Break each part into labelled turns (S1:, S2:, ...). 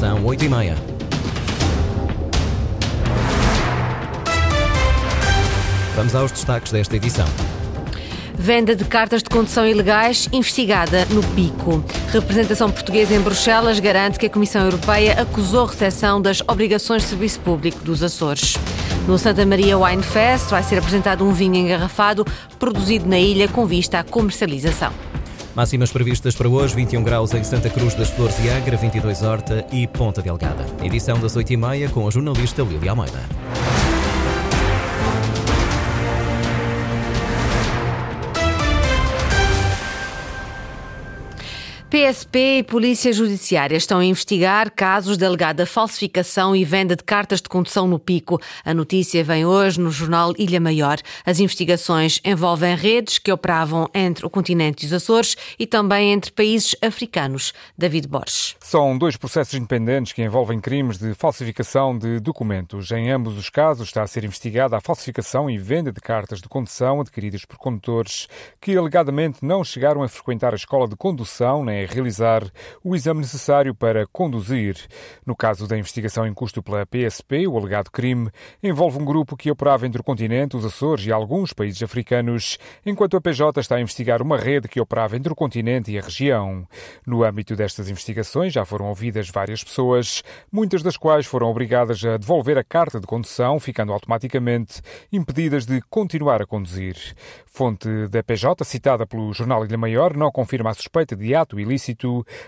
S1: São oito e meia. Vamos aos destaques desta edição.
S2: Venda de cartas de condução ilegais investigada no Pico. Representação portuguesa em Bruxelas garante que a Comissão Europeia acusou recepção das obrigações de serviço público dos Açores. No Santa Maria Wine Fest vai ser apresentado um vinho engarrafado produzido na ilha com vista à comercialização.
S1: Máximas previstas para hoje: 21 graus em Santa Cruz das Flores e Agra, 22 Horta e Ponta Delgada. Edição das 8h30 com a jornalista Lília Almeida.
S2: PSP e Polícia Judiciária estão a investigar casos de alegada falsificação e venda de cartas de condução no Pico. A notícia vem hoje no jornal Ilha Maior. As investigações envolvem redes que operavam entre o continente e os Açores e também entre países africanos. David Borges.
S3: São dois processos independentes que envolvem crimes de falsificação de documentos. Em ambos os casos está a ser investigada a falsificação e venda de cartas de condução adquiridas por condutores que alegadamente não chegaram a frequentar a escola de condução nem realizar o exame necessário para conduzir. No caso da investigação em curso pela PSP, o alegado crime envolve um grupo que operava entre o continente, os Açores e alguns países africanos, enquanto a PJ está a investigar uma rede que operava entre o continente e a região. No âmbito destas investigações já foram ouvidas várias pessoas, muitas das quais foram obrigadas a devolver a carta de condução, ficando automaticamente impedidas de continuar a conduzir. Fonte da PJ, citada pelo jornal Ilha Maior, não confirma a suspeita de ato ilícito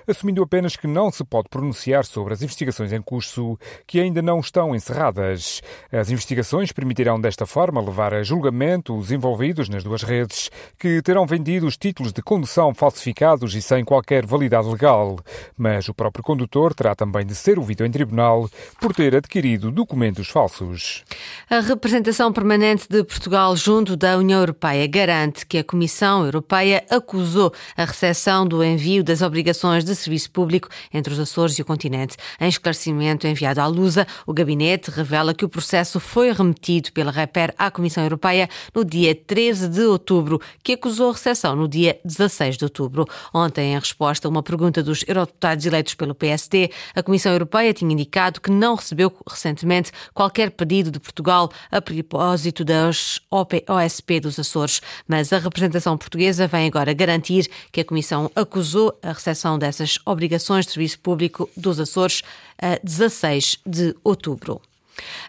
S3: assumindo apenas que não se pode pronunciar sobre as investigações em curso que ainda não estão encerradas. As investigações permitirão desta forma levar a julgamento os envolvidos nas duas redes, que terão vendido os títulos de condução falsificados e sem qualquer validade legal. Mas o próprio condutor terá também de ser ouvido em tribunal por ter adquirido documentos falsos.
S2: A representação permanente de Portugal junto da União Europeia garante que a Comissão Europeia acusou a recepção do envio das obrigações de serviço público entre os Açores e o continente. Em esclarecimento enviado à Lusa, o gabinete revela que o processo foi remetido pela Reper à Comissão Europeia no dia 13 de outubro, que acusou a recepção no dia 16 de outubro. Ontem, em resposta a uma pergunta dos eurodeputados eleitos pelo PSD, a Comissão Europeia tinha indicado que não recebeu recentemente qualquer pedido de Portugal a propósito das OSP dos Açores, mas a representação portuguesa vem agora garantir que a Comissão acusou a recepção dessas obrigações de serviço público dos Açores a 16 de outubro.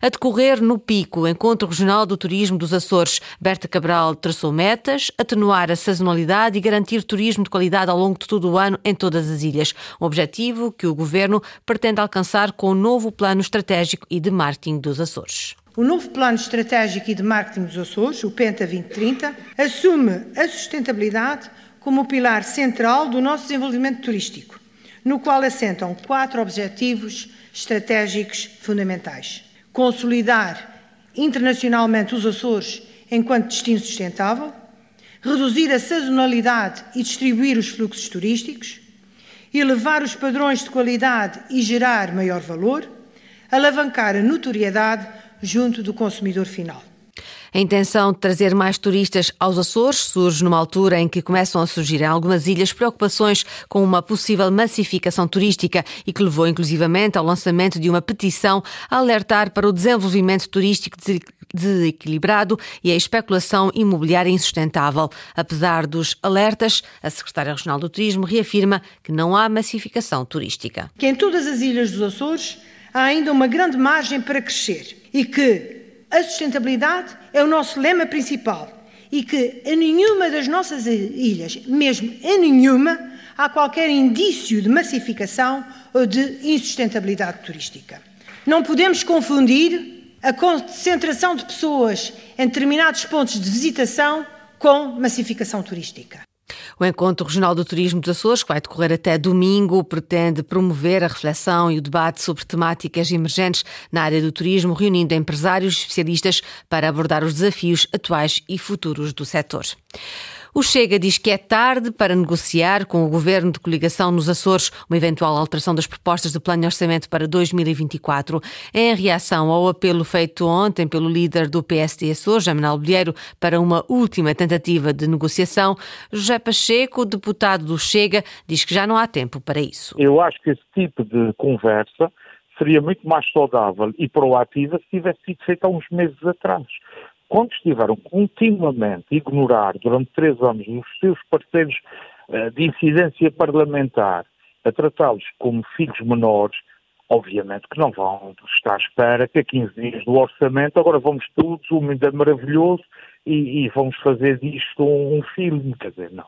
S2: A decorrer no Pico, Encontro Regional do Turismo dos Açores, Berta Cabral traçou metas, atenuar a sazonalidade e garantir turismo de qualidade ao longo de todo o ano em todas as ilhas. Um objetivo que o Governo pretende alcançar com o novo Plano Estratégico e de Marketing dos Açores.
S4: O novo Plano Estratégico e de Marketing dos Açores, o PENTA 2030, assume a sustentabilidade como pilar central do nosso desenvolvimento turístico, no qual assentam quatro objetivos estratégicos fundamentais: consolidar internacionalmente os Açores enquanto destino sustentável, reduzir a sazonalidade e distribuir os fluxos turísticos, elevar os padrões de qualidade e gerar maior valor, alavancar a notoriedade junto do consumidor final.
S2: A intenção de trazer mais turistas aos Açores surge numa altura em que começam a surgir em algumas ilhas preocupações com uma possível massificação turística e que levou inclusivamente ao lançamento de uma petição a alertar para o desenvolvimento turístico desequilibrado e a especulação imobiliária insustentável. Apesar dos alertas, a Secretária Regional do Turismo reafirma que não há massificação turística.
S4: Que em todas as ilhas dos Açores há ainda uma grande margem para crescer e que a sustentabilidade é o nosso lema principal e que em nenhuma das nossas ilhas, mesmo em nenhuma, há qualquer indício de massificação ou de insustentabilidade turística. Não podemos confundir a concentração de pessoas em determinados pontos de visitação com massificação turística.
S2: O Encontro Regional do Turismo dos Açores, que vai decorrer até domingo, pretende promover a reflexão e o debate sobre temáticas emergentes na área do turismo, reunindo empresários e especialistas para abordar os desafios atuais e futuros do setor. O Chega diz que é tarde para negociar com o governo de coligação nos Açores uma eventual alteração das propostas do plano de orçamento para 2024. Em reação ao apelo feito ontem pelo líder do PSD Açores, Jaminal Bolheiro, para uma última tentativa de negociação, José Pacheco, deputado do Chega, diz que já não há tempo para isso.
S5: Eu acho que esse tipo de conversa seria muito mais saudável e proativa se tivesse sido feita há uns meses atrás quando estiveram continuamente a ignorar durante três anos os seus parceiros uh, de incidência parlamentar, a tratá-los como filhos menores, obviamente que não vão estar à espera que a 15 dias do orçamento agora vamos todos, o mundo é maravilhoso e, e vamos fazer disto um, um filme, quer dizer, não.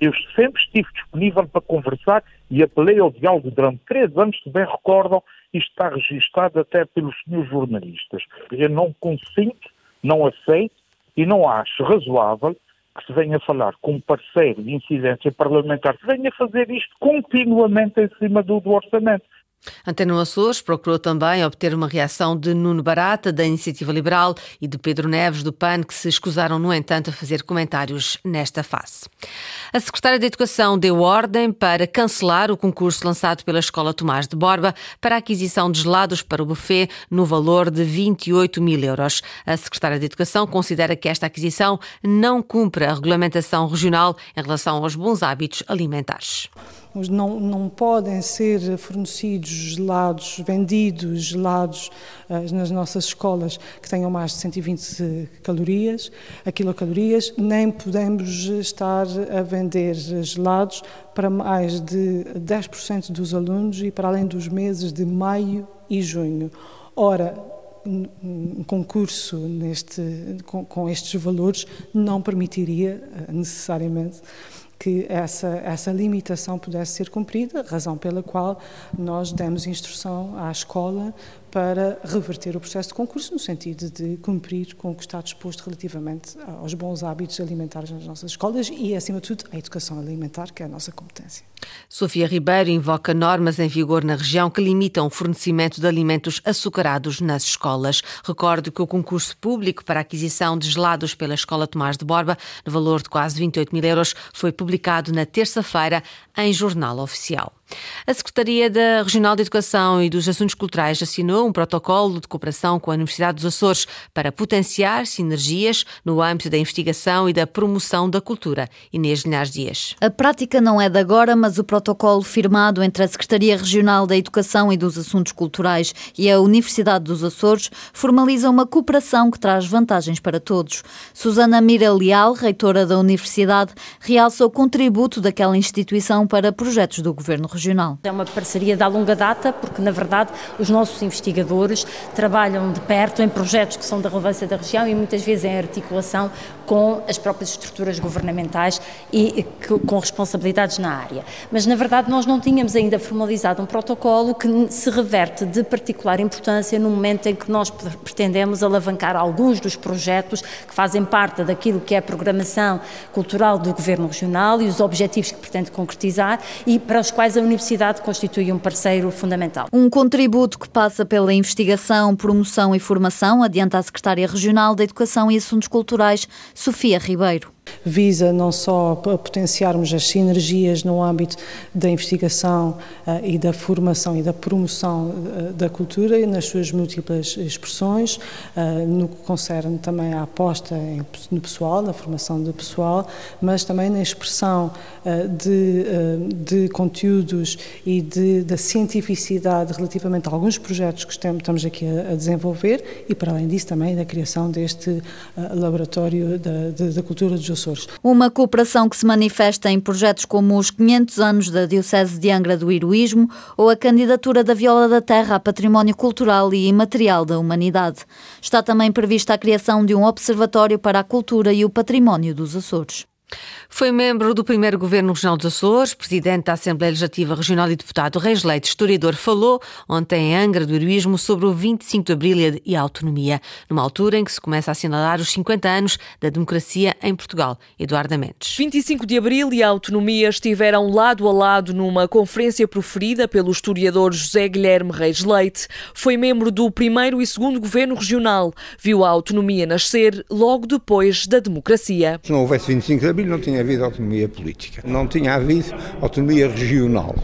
S5: Eu sempre estive disponível para conversar e apelei ao diálogo durante três anos, se bem recordam, isto está registado até pelos senhores jornalistas. Eu não consinto não aceito e não acho razoável que se venha falar com um parceiro de incidência parlamentar, que venha fazer isto continuamente em cima do, do orçamento.
S2: Antena Açores procurou também obter uma reação de Nuno Barata, da Iniciativa Liberal, e de Pedro Neves, do PAN, que se escusaram, no entanto, a fazer comentários nesta fase. A Secretária de Educação deu ordem para cancelar o concurso lançado pela Escola Tomás de Borba para a aquisição de gelados para o buffet no valor de 28 mil euros. A Secretária de Educação considera que esta aquisição não cumpre a regulamentação regional em relação aos bons hábitos alimentares
S6: não, não podem ser fornecidos gelados, vendidos gelados uh, nas nossas escolas que tenham mais de 120 calorias, quilocalorias, nem podemos estar a vender gelados para mais de 10% dos alunos e para além dos meses de maio e junho. Ora, um concurso neste, com, com estes valores não permitiria eh, necessariamente que essa, essa limitação pudesse ser cumprida, razão pela qual nós demos instrução à escola para reverter o processo de concurso no sentido de cumprir com o que está disposto relativamente aos bons hábitos alimentares nas nossas escolas e, acima de tudo, a educação alimentar, que é a nossa competência.
S2: Sofia Ribeiro invoca normas em vigor na região que limitam o fornecimento de alimentos açucarados nas escolas. Recordo que o concurso público para a aquisição de gelados pela Escola Tomás de Borba, no valor de quase 28 mil euros, foi publicado na terça-feira em Jornal Oficial. A Secretaria da Regional de Educação e dos Assuntos Culturais assinou um protocolo de cooperação com a Universidade dos Açores para potenciar sinergias no âmbito da investigação e da promoção da cultura. Inês Linhares Dias.
S7: A prática não é de agora, mas o protocolo firmado entre a Secretaria Regional da Educação e dos Assuntos Culturais e a Universidade dos Açores formaliza uma cooperação que traz vantagens para todos. Susana Mira Leal, reitora da Universidade, realça o contributo daquela instituição para projetos do Governo regional.
S8: É uma parceria de longa data, porque na verdade os nossos investigadores trabalham de perto em projetos que são da relevância da região e muitas vezes em articulação com as próprias estruturas governamentais e com responsabilidades na área. Mas na verdade nós não tínhamos ainda formalizado um protocolo que se reverte de particular importância no momento em que nós pretendemos alavancar alguns dos projetos que fazem parte daquilo que é a programação cultural do Governo Regional e os objetivos que pretende concretizar e para os quais a Universidade constitui um parceiro fundamental.
S7: Um contributo que passa pela investigação, promoção e formação, adianta a Secretária Regional da Educação e Assuntos Culturais, Sofia Ribeiro
S6: visa não só potenciarmos as sinergias no âmbito da investigação uh, e da formação e da promoção uh, da cultura nas suas múltiplas expressões, uh, no que concerne também à aposta no pessoal, na formação do pessoal, mas também na expressão de, de, conteúdos e de, da cientificidade relativamente a alguns projetos que estamos aqui a, desenvolver e, para além disso, também da criação deste laboratório da, da cultura dos Açores.
S7: Uma cooperação que se manifesta em projetos como os 500 anos da Diocese de Angra do Heroísmo ou a candidatura da Viola da Terra a Património Cultural e Imaterial da Humanidade. Está também prevista a criação de um observatório para a cultura e o património dos Açores.
S2: Foi membro do primeiro governo regional dos Açores, presidente da Assembleia Legislativa Regional e deputado Reis Leite, historiador, falou ontem em Angra do Heroísmo sobre o 25 de Abril e a autonomia, numa altura em que se começa a assinalar os 50 anos da democracia em Portugal. Eduardo Mendes.
S9: 25 de Abril e a autonomia estiveram lado a lado numa conferência proferida pelo historiador José Guilherme Reis Leite. Foi membro do primeiro e segundo governo regional. Viu a autonomia nascer logo depois da democracia.
S10: Se não houvesse 25 de Não tinha havido autonomia política, não tinha havido autonomia regional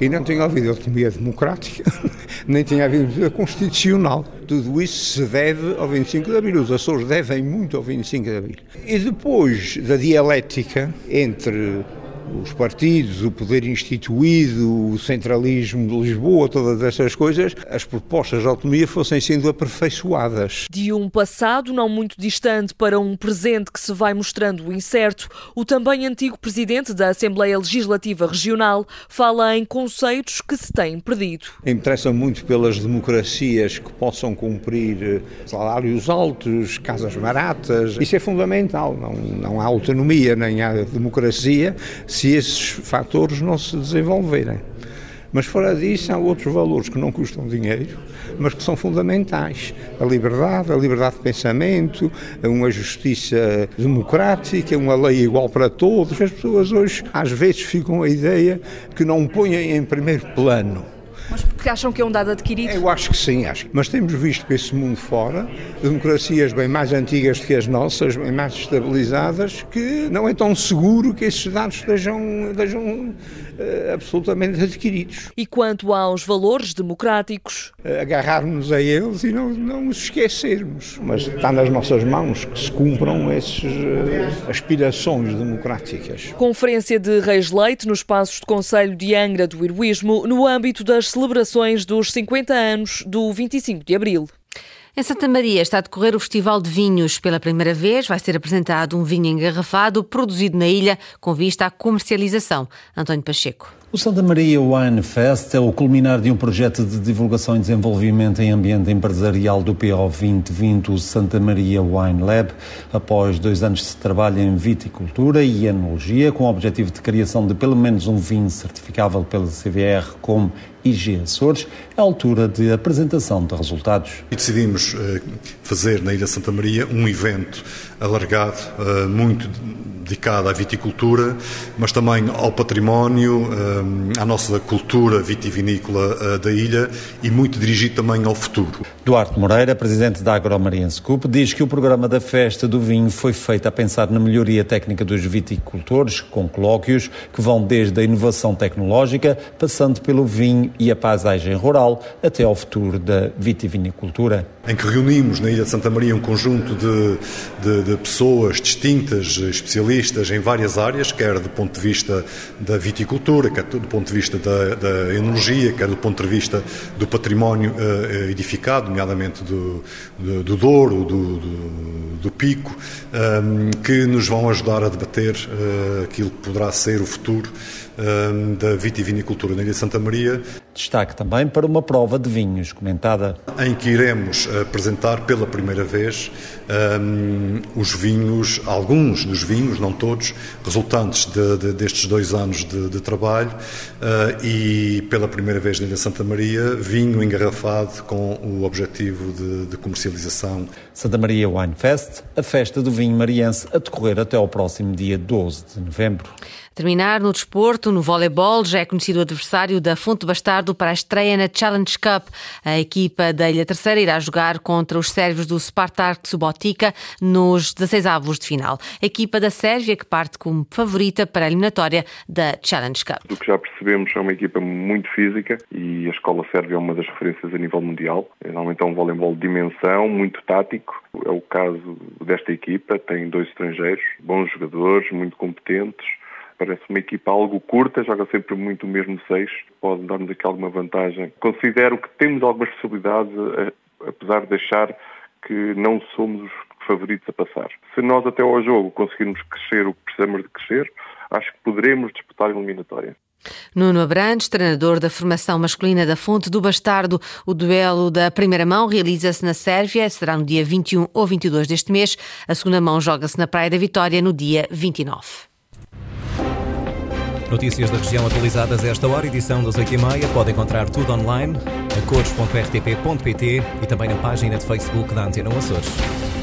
S10: e não tinha havido autonomia democrática, nem tinha havido autonomia constitucional. Tudo isso se deve ao 25 de Abril. Os Açores devem muito ao 25 de Abril. E depois da dialética entre os partidos, o poder instituído, o centralismo de Lisboa, todas essas coisas, as propostas de autonomia fossem sendo aperfeiçoadas.
S9: De um passado não muito distante para um presente que se vai mostrando incerto, o também antigo presidente da Assembleia Legislativa Regional fala em conceitos que se têm perdido.
S10: Interessa muito pelas democracias que possam cumprir eh, salários altos, casas baratas. Isso é fundamental. Não, não há autonomia nem há democracia se esses fatores não se desenvolverem. Mas fora disso, há outros valores que não custam dinheiro, mas que são fundamentais. A liberdade, a liberdade de pensamento, uma justiça democrática, uma lei igual para todos. As pessoas hoje, às vezes, ficam a ideia que não põem em primeiro plano
S9: mas porque acham que é um dado adquirido?
S10: Eu acho que sim, acho. Mas temos visto que esse mundo fora, democracias bem mais antigas do que as nossas, bem mais estabilizadas, que não é tão seguro que esses dados estejam, estejam uh, absolutamente adquiridos.
S9: E quanto aos valores democráticos?
S10: Uh, Agarrarmos a eles e não, não os esquecermos. Mas está nas nossas mãos que se cumpram essas uh, aspirações democráticas.
S9: Conferência de Reis Leite nos Passos de Conselho de Angra do Heroísmo, no âmbito das celebrações dos 50 anos do 25 de Abril.
S2: Em Santa Maria está a decorrer o Festival de Vinhos. Pela primeira vez vai ser apresentado um vinho engarrafado produzido na ilha com vista à comercialização. António Pacheco.
S11: O Santa Maria Wine Fest é o culminar de um projeto de divulgação e desenvolvimento em ambiente empresarial do PO 2020, o Santa Maria Wine Lab, após dois anos de trabalho em viticultura e enologia, com o objetivo de criação de pelo menos um vinho certificável pela CVR como IG Açores, é a altura de apresentação de resultados.
S12: E decidimos eh, fazer na Ilha Santa Maria um evento alargado, eh, muito dedicado à viticultura, mas também ao património, eh, à nossa cultura vitivinícola da ilha e muito dirigido também ao futuro.
S11: Duarte Moreira, presidente da Agromariense Cup, diz que o programa da Festa do Vinho foi feito a pensar na melhoria técnica dos viticultores, com colóquios que vão desde a inovação tecnológica, passando pelo vinho e a paisagem rural até ao futuro da vitivinicultura.
S12: Em que reunimos na Ilha de Santa Maria um conjunto de, de, de pessoas distintas, especialistas em várias áreas, quer do ponto de vista da viticultura, quer do ponto de vista da, da enologia, quer do ponto de vista do património uh, edificado, nomeadamente do, do, do Douro, do, do, do Pico, um, eh, que nos vão ajudar a debater uh, aquilo que poderá ser o futuro da vitivinicultura na Ilha Santa Maria.
S11: Destaque também para uma prova de vinhos comentada.
S12: Em que iremos apresentar pela primeira vez um, os vinhos, alguns dos vinhos, não todos, resultantes de, de, destes dois anos de, de trabalho uh, e pela primeira vez na Ilha Santa Maria, vinho engarrafado com o objetivo de, de comercialização.
S11: Santa Maria Wine Fest, a festa do vinho mariense a decorrer até ao próximo dia 12 de novembro.
S2: Terminar no desporto, no voleibol, já é conhecido o adversário da Fonte Bastardo para a estreia na Challenge Cup. A equipa da Ilha Terceira irá jogar contra os sérvios do Spartak Subotica nos 16 avos de final. A equipa da Sérvia que parte como favorita para a eliminatória da Challenge Cup.
S13: Do que já percebemos, é uma equipa muito física e a escola sérvia é uma das referências a nível mundial. É normalmente é um voleibol de dimensão, muito tático. É o caso desta equipa, tem dois estrangeiros, bons jogadores, muito competentes Parece uma equipa algo curta, joga sempre muito o mesmo seis, pode dar-nos aqui alguma vantagem. Considero que temos algumas possibilidades, eh, apesar de achar que não somos os favoritos a passar. Se nós até ao jogo conseguirmos crescer o que precisamos de crescer, acho que poderemos disputar a eliminatória.
S2: Nuno Abrantes, treinador da formação masculina da Fonte do Bastardo. O duelo da primeira mão realiza-se na Sérvia, será no dia 21 ou 22 deste mês. A segunda mão joga-se na Praia da Vitória no dia 29.
S1: Notícias da região atualizadas a esta hora, edição das 8h30. Pode encontrar tudo online a cores.rtp.pt e também na página de Facebook da Antena Açores.